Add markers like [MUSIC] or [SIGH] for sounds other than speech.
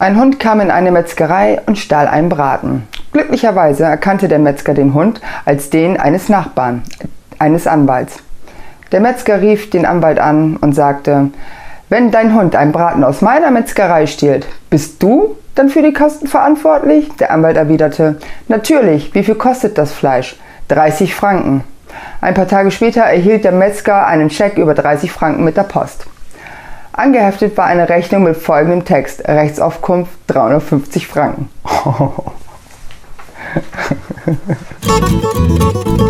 Ein Hund kam in eine Metzgerei und stahl einen Braten. Glücklicherweise erkannte der Metzger den Hund als den eines Nachbarn, eines Anwalts. Der Metzger rief den Anwalt an und sagte, wenn dein Hund einen Braten aus meiner Metzgerei stiehlt, bist du dann für die Kosten verantwortlich? Der Anwalt erwiderte, natürlich, wie viel kostet das Fleisch? 30 Franken. Ein paar Tage später erhielt der Metzger einen Scheck über 30 Franken mit der Post. Angeheftet war eine Rechnung mit folgendem Text: Rechtsaufkunft 350 Franken. [LAUGHS]